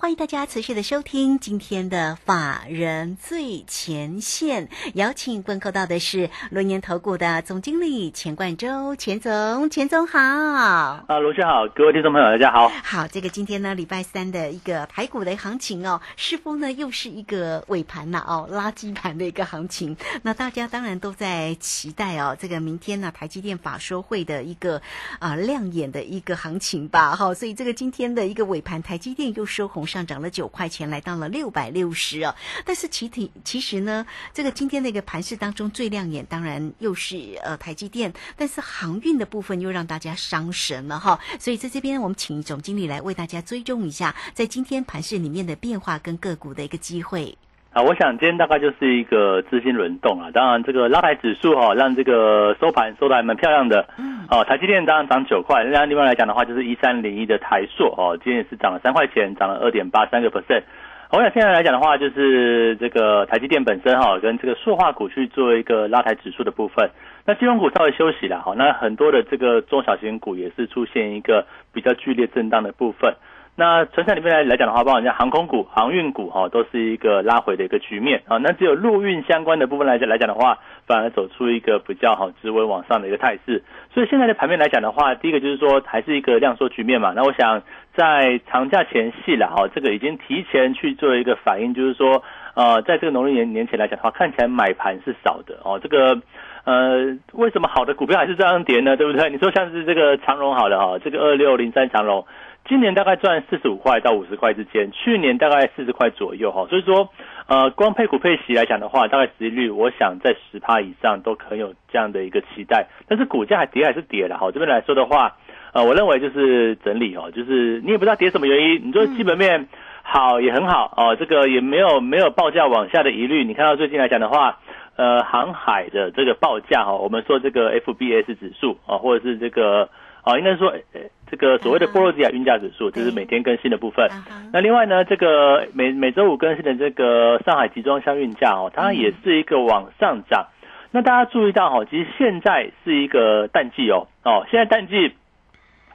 欢迎大家持续的收听今天的法人最前线，邀请问候到的是龙年投顾的总经理钱冠洲，钱总，钱总好。啊，罗先好，各位听众朋友大家好。好，这个今天呢，礼拜三的一个排股的行情哦，是否呢又是一个尾盘了？哦，垃圾盘的一个行情。那大家当然都在期待哦，这个明天呢，台积电法说会的一个啊亮眼的一个行情吧。哈，所以这个今天的一个尾盘，台积电又收红上涨了九块钱，来到了六百六十哦。但是其体其实呢，这个今天那个盘市当中最亮眼，当然又是呃台积电，但是航运的部分又让大家伤神了哈。所以在这边，我们请总经理来为大家追踪一下，在今天盘市里面的变化跟个股的一个机会。啊，我想今天大概就是一个资金轮动啊。当然，这个拉抬指数哈，让这个收盘收的还蛮漂亮的。嗯。哦，台积电当然涨九块，那另外来讲的话，就是一三零一的台硕哦，今天也是涨了三块钱，涨了二点八三个 percent。我想现在来讲的话，就是这个台积电本身哈，跟这个塑化股去做一个拉抬指数的部分。那金融股稍微休息了哈，那很多的这个中小型股也是出现一个比较剧烈震荡的部分。那船产里面来来讲的话，包括像航空股、航运股哈，都是一个拉回的一个局面啊。那只有陆运相关的部分来讲来讲的话，反而走出一个比较好、直稳往上的一个态势。所以现在的盘面来讲的话，第一个就是说还是一个量缩局面嘛。那我想在长假前夕了哈，这个已经提前去做一个反应，就是说呃，在这个农历年年前来讲的话，看起来买盘是少的哦。这个呃，为什么好的股票还是这样跌呢？对不对？你说像是这个长荣好的哈，这个二六零三长荣。今年大概赚四十五块到五十块之间，去年大概四十块左右哈，所以说，呃，光配股配息来讲的话，大概市盈率我想在十趴以上都可有这样的一个期待，但是股价还跌还是跌了哈，这边来说的话，呃，我认为就是整理哦，就是你也不知道跌什么原因，你说基本面好也很好哦，这个也没有没有报价往下的疑虑，你看到最近来讲的话，呃，航海的这个报价哈，我们说这个 FBS 指数啊，或者是这个。啊，应该说，这个所谓的波罗的海运价指数，就是每天更新的部分。那另外呢，这个每每周五更新的这个上海集装箱运价哦，它也是一个往上涨。那大家注意到哈，其实现在是一个淡季哦，哦，现在淡季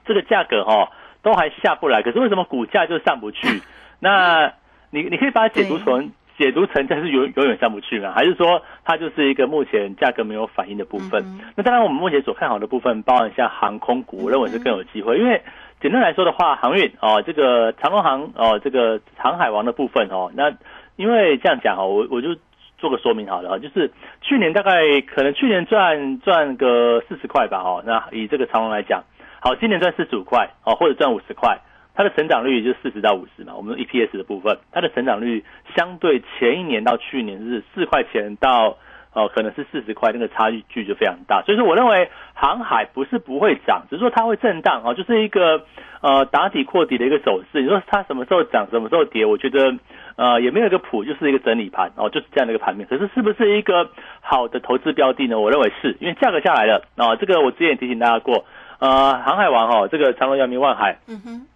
这个价格哈都还下不来，可是为什么股价就上不去？那你你可以把它解读成。解读成这是永永远上不去嘛？还是说它就是一个目前价格没有反应的部分？那当然，我们目前所看好的部分，包含像航空股，我认为是更有机会。因为简单来说的话，航运哦，这个长龙航哦，这个航海王的部分哦，那因为这样讲哦，我我就做个说明好了，就是去年大概可能去年赚赚个四十块吧，哦，那以这个长龙来讲，好，今年赚四十五块哦，或者赚五十块。它的成长率就四十到五十嘛，我们 EPS 的部分，它的成长率相对前一年到去年是四块钱到哦，可能是四十块，那个差距就非常大。所以说，我认为航海不是不会涨，只是说它会震荡哦，就是一个呃打底扩底的一个走势。你说它什么时候涨，什么时候跌，我觉得呃也没有一个谱，就是一个整理盘哦，就是这样的一个盘面。可是是不是一个好的投资标的呢？我认为是因为价格下来了啊。这个我之前也提醒大家过，呃，航海王哈，这个长隆、阳明、万海，嗯哼。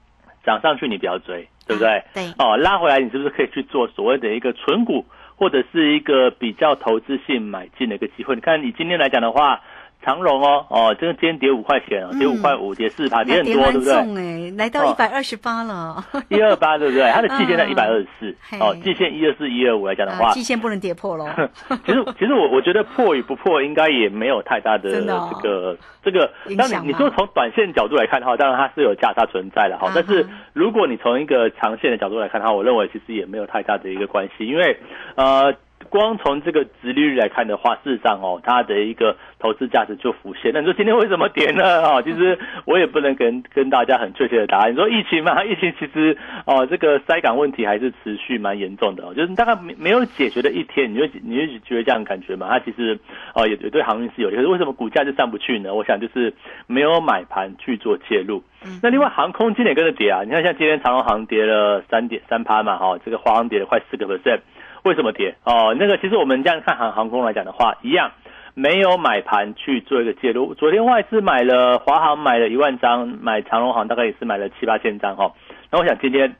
涨上去你不要追，对不对？对哦，拉回来你是不是可以去做所谓的一个纯股，或者是一个比较投资性买进的一个机会？你看你今天来讲的话。长荣哦哦，这个今天跌五块钱哦，跌五块五，跌四趴，跌很多，对不对？哎，来到一百二十八了，一二八对不对？它的季线在一百二十四，哦，季线一二四一二五来讲的话，季线不能跌破喽。其实其实我我觉得破与不破应该也没有太大的这个这个。当你你说从短线角度来看的话，当然它是有价差存在的哈。但是如果你从一个长线的角度来看的话，我认为其实也没有太大的一个关系，因为呃。光从这个直利率来看的话，事实上哦，它的一个投资价值就浮现。那你说今天为什么跌呢？啊，其实我也不能跟跟大家很确切的答案。你说疫情嘛，疫情其实哦，这个塞港问题还是持续蛮严重的哦，就是大概没没有解决的一天，你就你就觉得这样感觉嘛？它其实哦也也对航运是有利，可是为什么股价就上不去呢？我想就是没有买盘去做介入。那另外航空今天跟着跌啊，你看像今天长荣航跌了三点三趴嘛，哈，这个华航跌了快四个 percent。为什么跌？哦，那个其实我们这样看航航空来讲的话，一样没有买盘去做一个介入。昨天外资买了华航买了一万张，买长荣航大概也是买了七八千张哈。那我想今天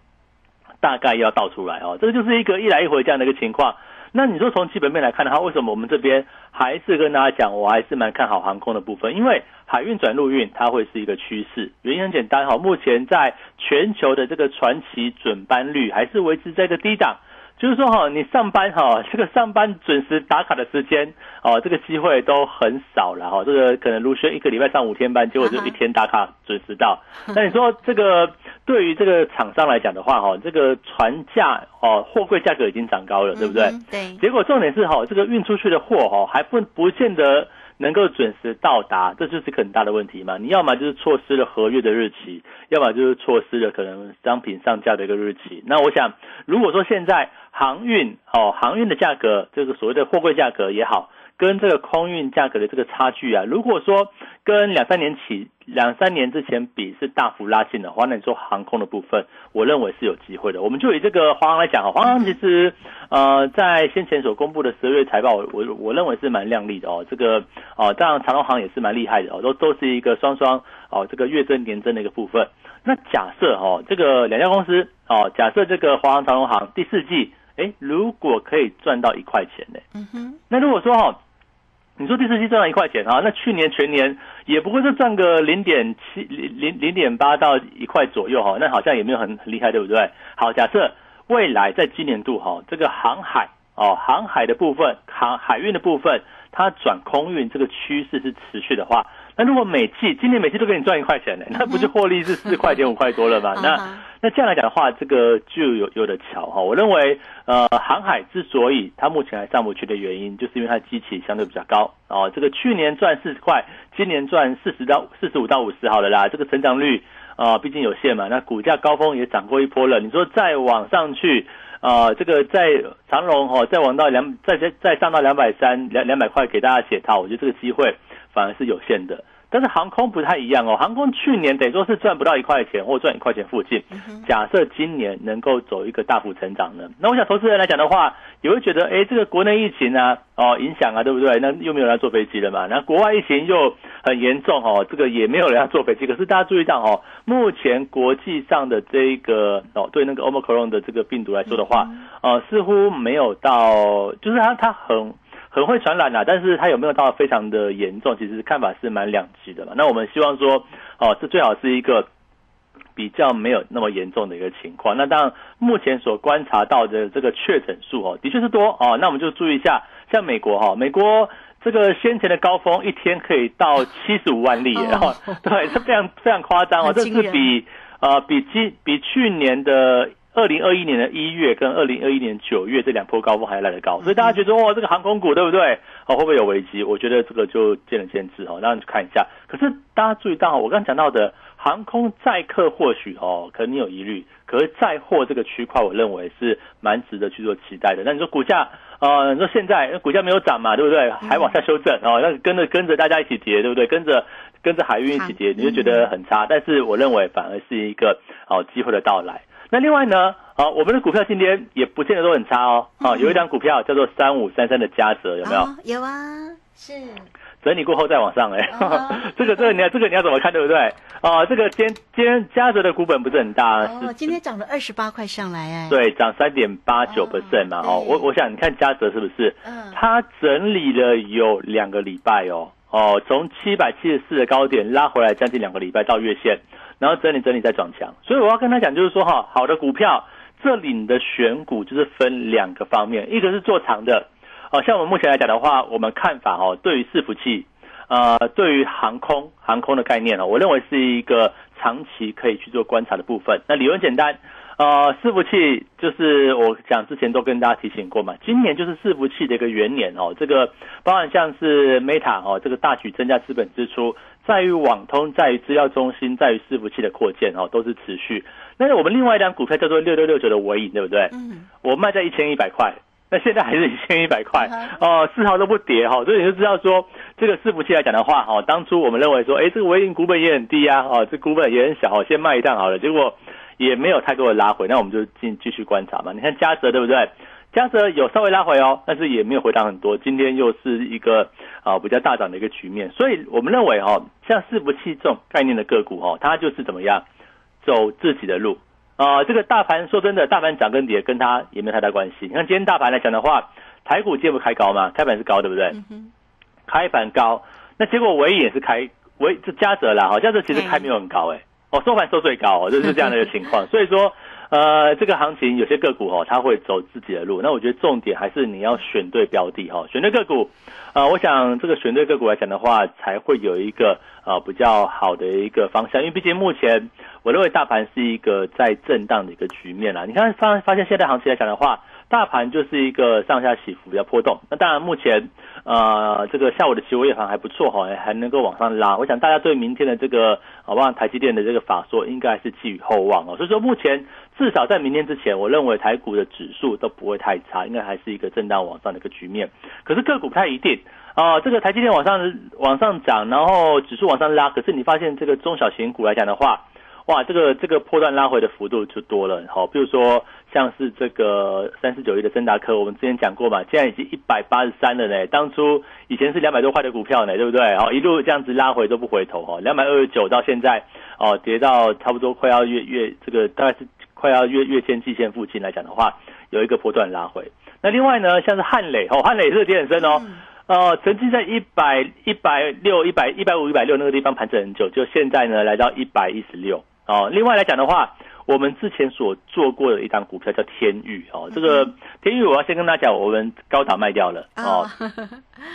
大概要倒出来哦，这个就是一个一来一回这样的一个情况。那你说从基本面来看的话，为什么我们这边还是跟大家讲，我还是蛮看好航空的部分？因为海运转陆运它会是一个趋势，原因很简单哈，目前在全球的这个传奇准班率还是维持在一个低档。就是说哈，你上班哈，这个上班准时打卡的时间哦，这个机会都很少了哈。这个可能卢轩一个礼拜上五天班，结果就一天打卡准时到。那你说这个对于这个厂商来讲的话哈，这个船价哦，货柜价格已经涨高了，对不对？对。结果重点是哈，这个运出去的货哈，还不不见得。能够准时到达，这就是很大的问题嘛。你要么就是错失了合约的日期，要么就是错失了可能商品上架的一个日期。那我想，如果说现在航运哦，航运的价格，这个所谓的货柜价格也好。跟这个空运价格的这个差距啊，如果说跟两三年起、两三年之前比是大幅拉近的话，那你说航空的部分，我认为是有机会的。我们就以这个华航来讲啊，华航其实呃在先前所公布的十二月财报，我我认为是蛮亮丽的哦。这个哦，当然长隆航也是蛮厉害的哦，都都是一个双双哦这个月增年增的一个部分。那假设哦这个两家公司哦，假设这个华航、长隆航第四季，哎，如果可以赚到一块钱呢？嗯哼，那如果说哈。你说第四季赚了一块钱啊？那去年全年也不过是赚个零点七零零零点八到一块左右哈，那好像也没有很很厉害，对不对？好，假设未来在今年度哈，这个航海哦，航海的部分，航海运的部分，它转空运这个趋势是持续的话。那如果每季今年每季都给你赚一块钱呢，那不就获利是四块钱五块多了吗？那那这样来讲的话，这个就有有的巧哈。我认为，呃，航海之所以它目前还上不去的原因，就是因为它机器相对比较高哦。这个去年赚四十块，今年赚四十到四十五到五十好了啦。这个成长率啊，毕竟有限嘛。那股价高峰也涨过一波了。你说再往上去啊，这个在长隆哈，再往到两再再再上到两百三两两百块给大家解套，我觉得这个机会。反而是有限的，但是航空不太一样哦。航空去年等于说是赚不到一块钱，或赚一块钱附近。假设今年能够走一个大幅成长呢？那我想投资人来讲的话，也会觉得，哎，这个国内疫情啊，哦，影响啊，对不对？那又没有人坐飞机了嘛？那国外疫情又很严重哦，这个也没有人要坐飞机。可是大家注意到哦，目前国际上的这个哦，对那个 Omicron 的这个病毒来说的话，呃，似乎没有到，就是它它很。很会传染啊，但是它有没有到非常的严重？其实看法是蛮两极的嘛。那我们希望说，哦，这最好是一个比较没有那么严重的一个情况。那当然，目前所观察到的这个确诊数哦，的确是多哦。那我们就注意一下，像美国哈，美国这个先前的高峰一天可以到七十五万例，然后对，是非常非常夸张哦，这是比呃比今比去年的。二零二一年的一月跟二零二一年九月这两波高峰还来得高，所以大家觉得哇，这个航空股对不对？哦，会不会有危机？我觉得这个就见仁见智哦，那你看一下。可是大家注意到，我刚刚讲到的航空载客或许哦，可能你有疑虑，可是载货这个区块，我认为是蛮值得去做期待的。那你说股价呃，你说现在股价没有涨嘛，对不对？还往下修正哦，那跟着跟着大家一起跌，对不对？跟着跟着海运一起跌，你就觉得很差。但是我认为反而是一个哦机会的到来。那另外呢，啊，我们的股票今天也不见得都很差哦，啊，有一张股票叫做三五三三的嘉泽，有没有？有啊，是。整理过后再往上哎，这个这个你要这个你要怎么看对不对？啊，这个今今天嘉泽的股本不是很大，哦，今天涨了二十八块上来哎，对，涨三点八九 percent 嘛，哦，我我想你看嘉泽是不是？嗯，它整理了有两个礼拜哦，哦，从七百七十四的高点拉回来将近两个礼拜到月线。然后整理整理再转强，所以我要跟他讲，就是说哈，好的股票这里的选股就是分两个方面，一个是做长的，哦，像我们目前来讲的话，我们看法哦，对于伺服器，呃，对于航空航空的概念哦，我认为是一个长期可以去做观察的部分。那理由简单，呃，伺服器就是我讲之前都跟大家提醒过嘛，今年就是伺服器的一个元年哦，这个包含像是 Meta 哦，这个大举增加资本支出。在于网通，在于资料中心，在于伺服器的扩建哦，都是持续。那我们另外一张股票叫做六六六九的尾影，对不对？嗯。我卖在一千一百块，那现在还是一千一百块哦，丝毫都不跌哈。所以你就知道说，这个伺服器来讲的话，哈，当初我们认为说，哎，这个尾影股本也很低啊，哦，这股本也很小，哦先卖一趟好了。结果也没有太多的拉回，那我们就进继续观察嘛。你看嘉泽对不对？嘉泽有稍微拉回哦，但是也没有回档很多。今天又是一个啊比较大涨的一个局面，所以我们认为哈，像伺服器这种概念的个股哈，它就是怎么样走自己的路啊。这个大盘说真的，大盘涨跟跌跟它也没有太大关系。你看今天大盘来讲的话，台股今天不开高吗？开盘是高，对不对？开盘高，那结果唯一也是开唯这嘉泽啦，哈，嘉泽其实开没有很高哎，哦，收盘收最高哦，就是这样的一个情况。所以说。呃，这个行情有些个股哦，它会走自己的路。那我觉得重点还是你要选对标的哈，选对个股。啊，我想这个选对个股来讲的话，才会有一个啊比较好的一个方向。因为毕竟目前我认为大盘是一个在震荡的一个局面啦。你看发发现现在行情来讲的话，大盘就是一个上下起伏比较波动。那当然目前呃这个下午的期货夜盘还不错哈，还能够往上拉。我想大家对明天的这个好不好台积电的这个法说应该是寄予厚望哦。所以说目前。至少在明天之前，我认为台股的指数都不会太差，应该还是一个震荡往上的一个局面。可是个股不太一定啊，这个台积电往上往上涨，然后指数往上拉，可是你发现这个中小型股来讲的话，哇，这个这个破断拉回的幅度就多了。好，比如说像是这个三四九一的森达科，我们之前讲过嘛，现在已经一百八十三了呢。当初以前是两百多块的股票呢，对不对？好，一路这样子拉回都不回头哈，两百二十九到现在哦，跌到差不多快要月月这个大概是。快要月月线季线附近来讲的话，有一个波段拉回。那另外呢，像是汉磊哦，汉磊是跌很深哦，呃，曾经在一百一百六、一百一百五、一百六那个地方盘整很久，就现在呢来到一百一十六哦。另外来讲的话，我们之前所做过的一张股票叫天域哦，这个天域我要先跟大家讲，我们高档卖掉了哦，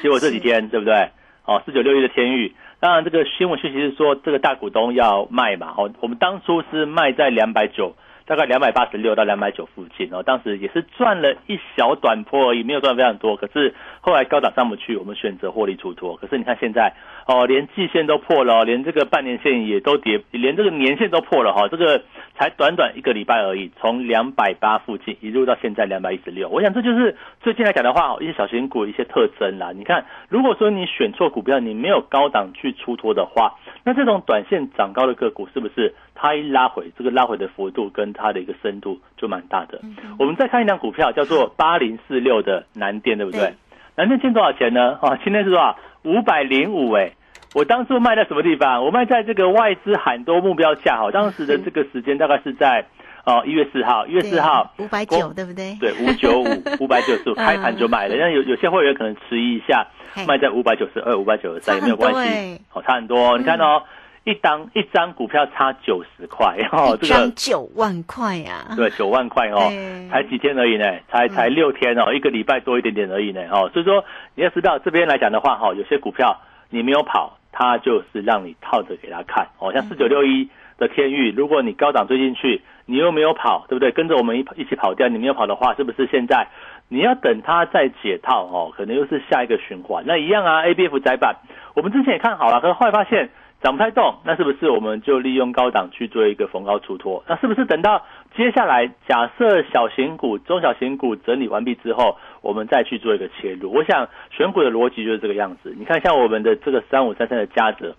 结果这几天对不对？哦，四九六一的天域，当然这个新闻讯息是说这个大股东要卖嘛，哦，我们当初是卖在两百九。大概两百八十六到两百九附近，然后当时也是赚了一小短波而已，没有赚非常多。可是后来高档上不去，我们选择获利出脱。可是你看现在哦，连季线都破了，连这个半年线也都跌，连这个年线都破了哈。这个才短短一个礼拜而已，从两百八附近一路到现在两百一十六。我想这就是最近来讲的话，一些小型股一些特征啦。你看，如果说你选错股票，你没有高档去出脱的话，那这种短线涨高的个股是不是它一拉回，这个拉回的幅度跟它的一个深度就蛮大的。我们再看一张股票，叫做 八零四六的南电，对不对？南电欠多少钱呢？啊，今天是多少？五百零五哎！我当初卖在什么地方？我卖在这个外资很多目标价哈，当时的这个时间大概是在哦一月四号，一月四号五百九，对不对？对，五九五 五百九十五开盘就卖了。但有有些会员可能迟疑一下，卖在五百九十二、五百九十三也没有关系，好差很多。你看哦。一张一张股票差九十块，哦，这个九万块呀，对，九万块哦，才几天而已呢，才才六天哦，一个礼拜多一点点而已呢，哦，所以说你要知道这边来讲的话，哈，有些股票你没有跑，它就是让你套着给他看，哦，像四九六一的天域，如果你高档追进去，你又没有跑，对不对？跟着我们一一起跑掉，你没有跑的话，是不是现在你要等它再解套，哦，可能又是下一个循环？那一样啊，A B F 窄板，我们之前也看好了，可是后来发现。涨不太动，那是不是我们就利用高档去做一个逢高出脱？那是不是等到接下来假设小型股、中小型股整理完毕之后，我们再去做一个切入？我想选股的逻辑就是这个样子。你看，像我们的这个三五三三的嘉泽，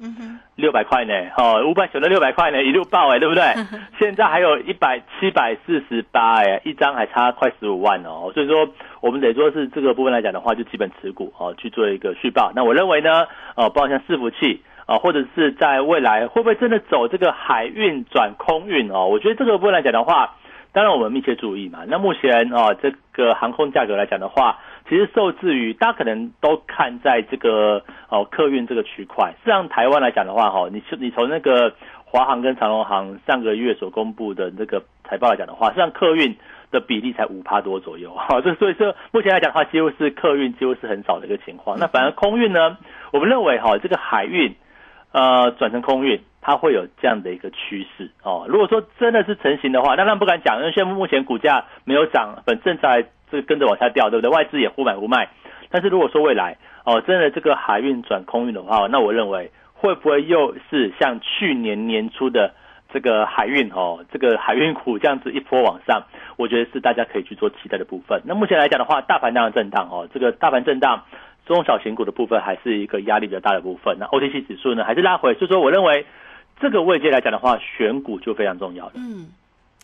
六百块呢，哦，五百九的六百块呢，一路爆哎，对不对？现在还有一百七百四十八哎，一张还差快十五万哦。所以说，我们得说是这个部分来讲的话，就基本持股哦，去做一个续报。那我认为呢，哦，包括像伺服器。啊，或者是在未来会不会真的走这个海运转空运哦？我觉得这个部分来讲的话，当然我们密切注意嘛。那目前啊，这个航空价格来讲的话，其实受制于大家可能都看在这个哦客运这个区块。实际上台湾来讲的话，哈，你你从那个华航跟长龙航上个月所公布的这个财报来讲的话，实际上客运的比例才五趴多左右。哈，这 所以说目前来讲的话，几乎是客运几乎是很少的一个情况。那反而空运呢，我们认为哈，这个海运。呃，转成空运，它会有这样的一个趋势哦。如果说真的是成型的话，当然不敢讲，因为现目前股价没有涨，本正在这跟着往下掉，对不对？外资也忽买忽卖。但是如果说未来哦，真的这个海运转空运的话，那我认为会不会又是像去年年初的这个海运哦，这个海运股这样子一波往上？我觉得是大家可以去做期待的部分。那目前来讲的话，大盘当然震荡哦，这个大盘震荡。中小型股的部分还是一个压力比较大的部分，那 OTC 指数呢还是拉回，所以说我认为这个位阶来讲的话，选股就非常重要了。嗯。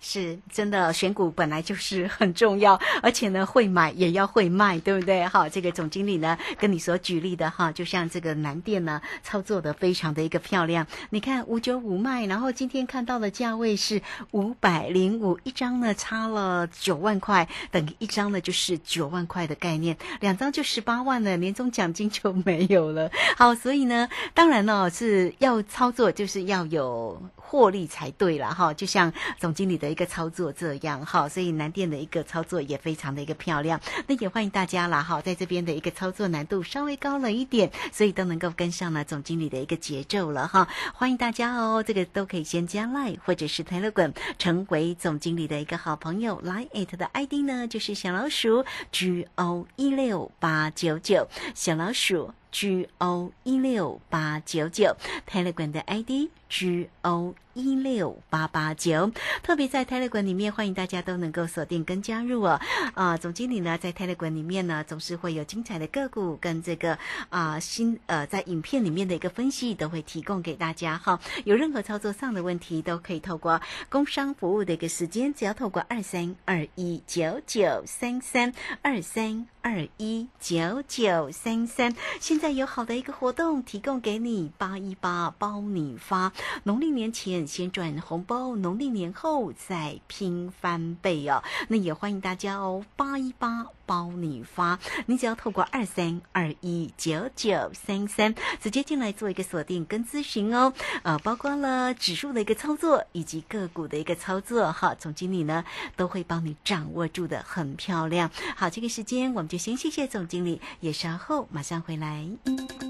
是真的，选股本来就是很重要，而且呢，会买也要会卖，对不对？哈，这个总经理呢，跟你所举例的哈，就像这个南电呢，操作的非常的一个漂亮。你看五九五卖，然后今天看到的价位是五百零五一张呢，差了九万块，等于一张呢就是九万块的概念，两张就十八万了，年终奖金就没有了。好，所以呢，当然呢是要操作，就是要有。获利才对了哈，就像总经理的一个操作这样哈，所以南电的一个操作也非常的一个漂亮。那也欢迎大家啦哈，在这边的一个操作难度稍微高了一点，所以都能够跟上了总经理的一个节奏了哈。欢迎大家哦，这个都可以先加 Line 或者是 Telegram 成为总经理的一个好朋友。Line it 的 ID 呢就是小老鼠 G O 一六八九九，小老鼠 G O 一六八九九，Telegram 的 ID G O。一六八八九，特别在泰勒馆里面，欢迎大家都能够锁定跟加入哦。啊，总经理呢在泰勒馆里面呢，总是会有精彩的个股跟这个啊新呃在影片里面的一个分析，都会提供给大家哈。有任何操作上的问题，都可以透过工商服务的一个时间，只要透过二三二一九九三三二三二一九九三三。现在有好的一个活动提供给你，八一八包你发，农历年前。先赚红包，农历年后再拼翻倍哦！那也欢迎大家哦，八一八包你发，你只要透过二三二一九九三三直接进来做一个锁定跟咨询哦。呃，包括了指数的一个操作以及个股的一个操作哈，总经理呢都会帮你掌握住的很漂亮。好，这个时间我们就先谢谢总经理，也稍后马上回来。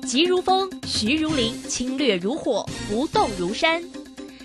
急如风，徐如林，侵略如火，不动如山。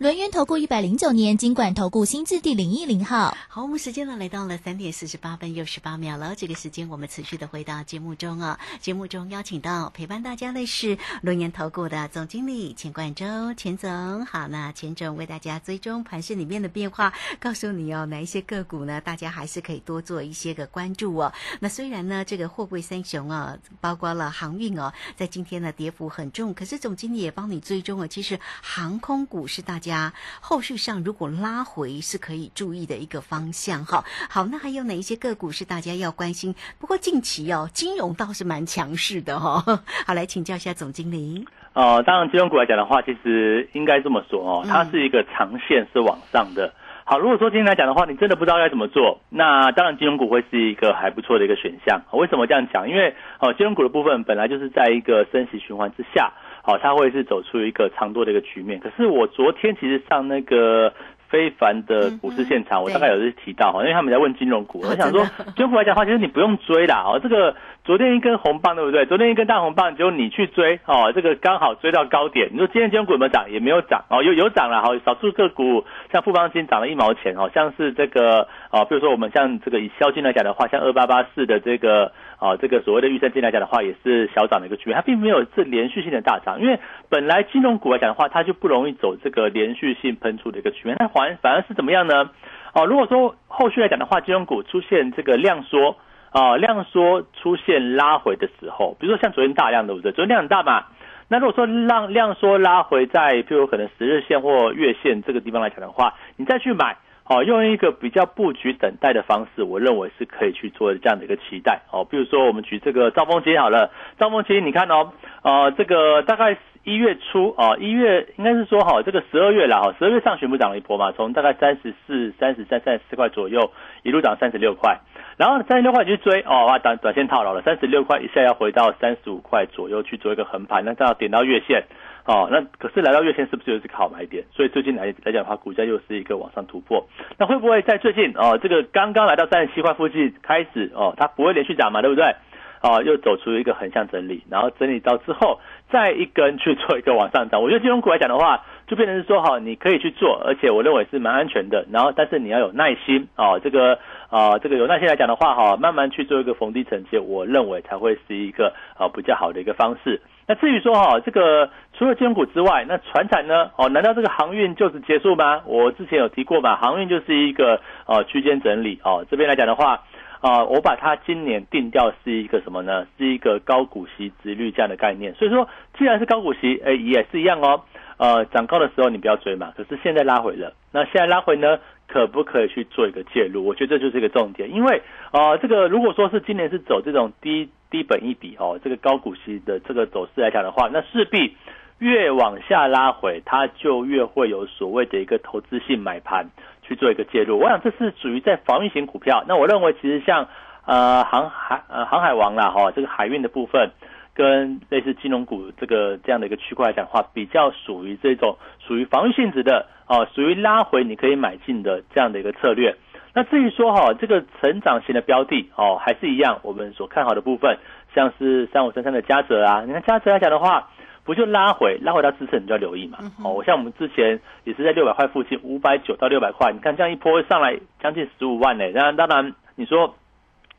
轮源投顾一百零九年金管投顾新字第零一零号。好，我们时间呢来到了三点四十八分又十八秒了。这个时间我们持续的回到节目中啊。节目中邀请到陪伴大家的是轮源投顾的总经理钱冠洲钱总。好，那钱总为大家追踪盘市里面的变化，告诉你哦，哪一些个股呢？大家还是可以多做一些个关注哦。那虽然呢，这个货柜三雄啊，包括了航运哦，在今天呢跌幅很重，可是总经理也帮你追踪了。其实航空股是大家。家后续上如果拉回是可以注意的一个方向哈。好，那还有哪一些个股是大家要关心？不过近期哦，金融倒是蛮强势的哈。好，来请教一下总经理。哦，当然金融股来讲的话，其实应该这么说哦，它是一个长线是往上的。好，如果说今天来讲的话，你真的不知道该怎么做，那当然金融股会是一个还不错的一个选项。为什么这样讲？因为哦，金融股的部分本来就是在一个升息循环之下。好，它会是走出一个长多的一个局面。可是我昨天其实上那个非凡的股市现场，我大概有是提到哈，因为他们在问金融股，我想说金融股来讲的话，其实你不用追啦。哦，这个昨天一根红棒对不对？昨天一根大红棒，只有你去追哦，这个刚好追到高点。你说今天金融股有没有涨？也没有涨哦，有有涨了。好，少数个股像富邦金涨了一毛钱哦，像是这个哦，比如说我们像这个以销金来讲的话，像二八八四的这个。啊，这个所谓的预算金来讲的话，也是小涨的一个局面，它并没有是连续性的大涨，因为本来金融股来讲的话，它就不容易走这个连续性喷出的一个局面，它反反而是怎么样呢？哦，如果说后续来讲的话，金融股出现这个量缩啊，量缩出现拉回的时候，比如说像昨天大量对不对？昨天量很大嘛，那如果说让量缩拉回在，譬如可能十日线或月线这个地方来讲的话，你再去买。好，用一个比较布局等待的方式，我认为是可以去做这样的一个期待。哦，比如说我们举这个兆丰金好了，兆丰金你看哦，呃，这个大概一月初啊，一月应该是说哈，这个十二月了哈，十二月上旬不涨了一波嘛，从大概三十四、三十三、三十四块左右一路涨三十六块，然后三十六块去追哦，哇，短短线套牢了，三十六块一下要回到三十五块左右去做一个横盘，那到点到月线。哦，那可是来到月线是不是又是个好买点？所以最近来来讲的话，股价又是一个往上突破。那会不会在最近哦，这个刚刚来到三十七块附近开始哦，它不会连续涨嘛，对不对？啊，又走出一个横向整理，然后整理到之后再一根去做一个往上涨。我觉得金融股来讲的话，就变成是说哈，你可以去做，而且我认为是蛮安全的。然后，但是你要有耐心哦，这个啊，这个有耐心来讲的话哈，慢慢去做一个逢低承接，我认为才会是一个啊比较好的一个方式。那至于说哈，这个除了金融股之外，那船产呢？哦，难道这个航运就此结束吗？我之前有提过嘛，航运就是一个呃区间整理哦。这边来讲的话，啊，我把它今年定调是一个什么呢？是一个高股息、值率这样的概念。所以说，既然是高股息，哎，也是一样哦。呃，涨高的时候你不要追嘛。可是现在拉回了，那现在拉回呢，可不可以去做一个介入？我觉得这就是一个重点，因为啊，这个如果说是今年是走这种低。低本一笔哦，这个高股息的这个走势来讲的话，那势必越往下拉回，它就越会有所谓的一个投资性买盘去做一个介入。我想这是属于在防御型股票。那我认为其实像呃航海呃航海王啦哈，这个海运的部分，跟类似金融股这个这样的一个区块来讲的话，比较属于这种属于防御性质的哦，属于拉回你可以买进的这样的一个策略。那至于说哈，这个成长型的标的哦，还是一样，我们所看好的部分，像是三五三三的嘉泽啊，你看嘉泽来讲的话，不就拉回拉回到支撑，你就要留意嘛。哦，我像我们之前也是在六百块附近，五百九到六百块，你看这样一波上来将近十五万呢。当然，当然你说，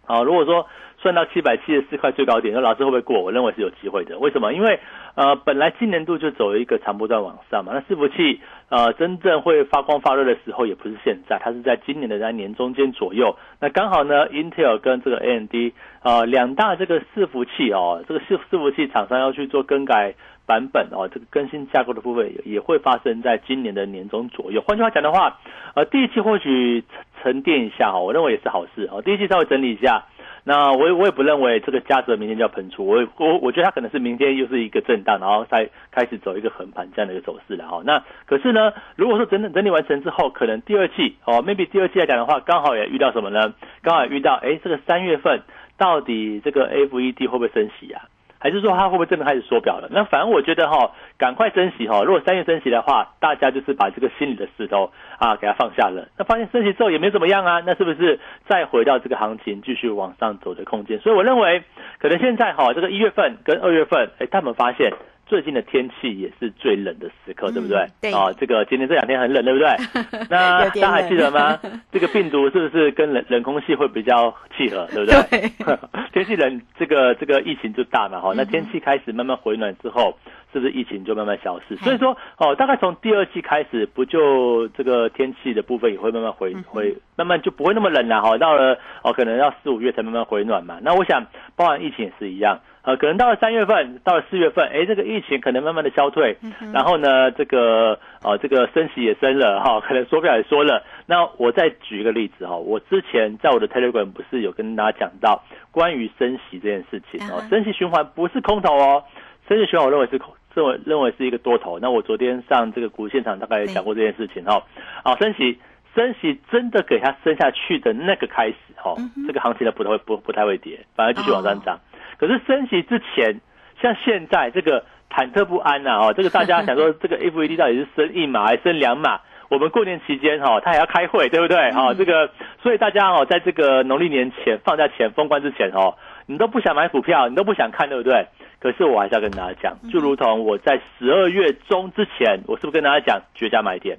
啊，如果说。算到七百七十四块最高点，那老师会不会过？我认为是有机会的。为什么？因为呃，本来今年度就走了一个长波段往上嘛。那伺服器呃，真正会发光发热的时候，也不是现在，它是在今年的在年中间左右。那刚好呢，Intel 跟这个 AMD 啊，两大这个伺服器哦，这个伺伺服器厂商要去做更改版本哦，这个更新架构的部分也会发生在今年的年中左右。换句话讲的话，呃，第一期或许沉淀一下哈，我认为也是好事哦。第一期稍微整理一下。那我 我也不认为这个价值明天就要喷出，我我我觉得它可能是明天又是一个震荡，然后再开始走一个横盘这样的一个走势了哈。那可是呢，如果说整整整理完成之后，可能第二季哦，maybe 第二季来讲的话，刚好也遇到什么呢？刚好遇到哎，这个三月份到底这个 FED 会不会升息啊？还是说他会不会真的开始缩表了？那反正我觉得哈，赶快升息哈。如果三月升息的话，大家就是把这个心里的石头啊给它放下了。那发现升息之后也没怎么样啊，那是不是再回到这个行情继续往上走的空间？所以我认为，可能现在哈，这个一月份跟二月份，哎，他们发现。最近的天气也是最冷的时刻，对不对？对啊，这个今天这两天很冷，对不对？那大家还记得吗？这个病毒是不是跟冷冷空气会比较契合，对不对？天气冷，这个这个疫情就大嘛，哈。那天气开始慢慢回暖之后，是不是疫情就慢慢消失？所以说，哦，大概从第二季开始，不就这个天气的部分也会慢慢回回，慢慢就不会那么冷了，哈。到了哦，可能要四五月才慢慢回暖嘛。那我想，包含疫情也是一样。呃，可能到了三月份，到了四月份，哎，这个疫情可能慢慢的消退，然后呢，这个呃，这个升息也升了哈，可能缩表也缩了。那我再举一个例子哈，我之前在我的 Telegram 不是有跟大家讲到关于升息这件事情哦，升息循环不是空头哦，升息循环我认为是认为认为是一个多头。那我昨天上这个股现场大概也讲过这件事情哈，啊，升息升息真的给它升下去的那个开始哈，这个行情呢不太会不不太会跌，反而继续往上涨。可是升息之前，像现在这个忐忑不安呐，哦，这个大家想说 这个 FED 到底是升一码还是升两码？我们过年期间哈，他还要开会，对不对？哈，这个所以大家哦，在这个农历年前放假前封关之前哦，你都不想买股票，你都不想看，对不对？可是我还是要跟大家讲，就如同我在十二月中之前，我是不是跟大家讲绝佳买点？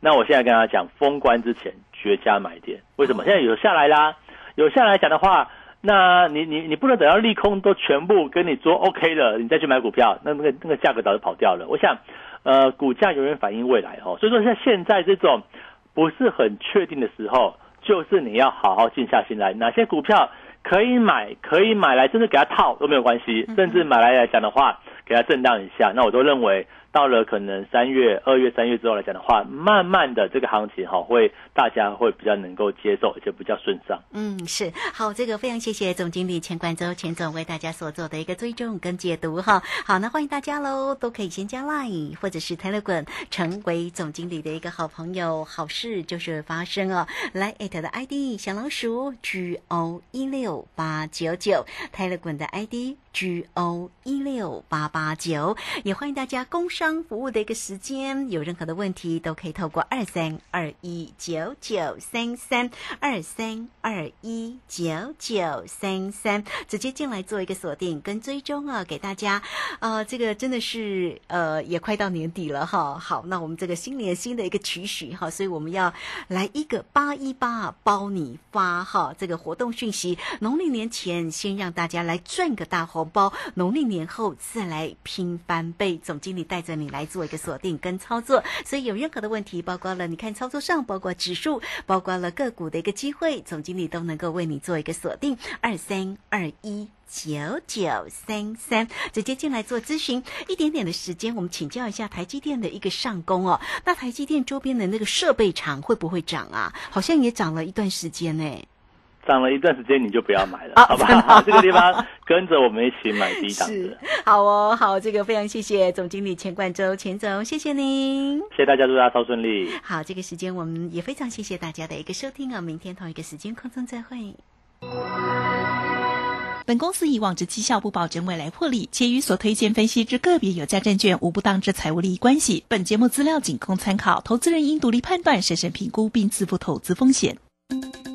那我现在跟大家讲封关之前绝佳买点，为什么？现在有下来啦，有下来讲的话。那你你你不能等到利空都全部跟你做 OK 了，你再去买股票，那那个那个价格早就跑掉了。我想，呃，股价永远反映未来哦。所以说，像现在这种不是很确定的时候，就是你要好好静下心来，哪些股票可以买，可以买来，甚至给它套都没有关系，甚至买来来讲的话，给它震荡一下，那我都认为。到了可能三月、二月、三月之后来讲的话，慢慢的这个行情哈，会大家会比较能够接受，而且比较顺畅。嗯，是好，这个非常谢谢总经理钱冠洲钱总为大家所做的一个追踪跟解读哈。好，那欢迎大家喽，都可以先加 Line 或者是 Telegram 成为总经理的一个好朋友，好事就是发生哦。来艾特的 ID 小老鼠 G O 一六八九九，Telegram 的 ID。G O 一六八八九，也欢迎大家工商服务的一个时间，有任何的问题都可以透过二三二一九九三三二三二一九九三三直接进来做一个锁定跟追踪啊，给大家啊，这个真的是呃也快到年底了哈，好，那我们这个新年新的一个期许哈，所以我们要来一个八一八包你发哈，这个活动讯息，农历年前先让大家来赚个大红。包农历年后再来拼翻倍，总经理带着你来做一个锁定跟操作，所以有任何的问题，包括了你看操作上，包括指数，包括了个股的一个机会，总经理都能够为你做一个锁定。二三二一九九三三，直接进来做咨询。一点点的时间，我们请教一下台积电的一个上攻哦。那台积电周边的那个设备厂会不会涨啊？好像也涨了一段时间呢。涨了一段时间，你就不要买了，好吧？这个地方跟着我们一起买低档 的。好哦，好，这个非常谢谢总经理钱冠周钱总，谢谢您，谢谢大家，祝大家超顺利。好，这个时间我们也非常谢谢大家的一个收听啊，明天同一个时间空中再会。本公司以往之绩效不保证未来获利，且与所推荐分析之个别有价证券无不当之财务利益关系。本节目资料仅供参考，投资人应独立判断、审慎评估并自负投资风险。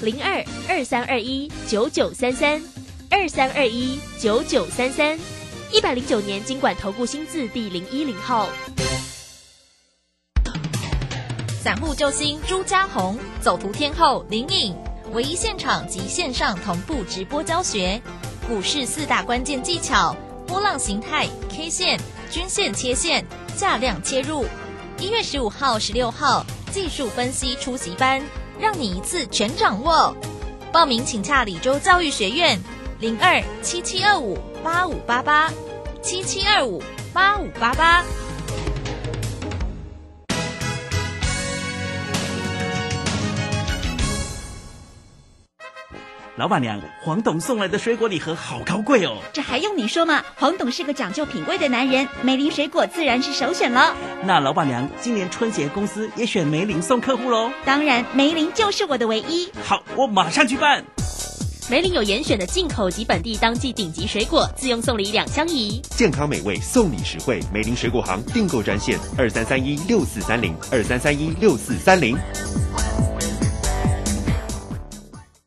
零二二三二一九九三三二三二一九九三三一百零九年经管投顾新字第零一零号。散户救星朱家红，走图天后林颖，唯一现场及线上同步直播教学股市四大关键技巧：波浪形态、K 线、均线切线、价量切入。一月十五号、十六号。技术分析出席班，让你一次全掌握。报名请洽李州教育学院，零二七七二五八五八八七七二五八五八八。老板娘，黄董送来的水果礼盒好高贵哦！这还用你说吗？黄董是个讲究品味的男人，梅林水果自然是首选了。那老板娘，今年春节公司也选梅林送客户喽？当然，梅林就是我的唯一。好，我马上去办。梅林有严选的进口及本地当季顶级水果，自用送礼两相宜，健康美味，送礼实惠。梅林水果行订购专线：二三三一六四三零二三三一六四三零。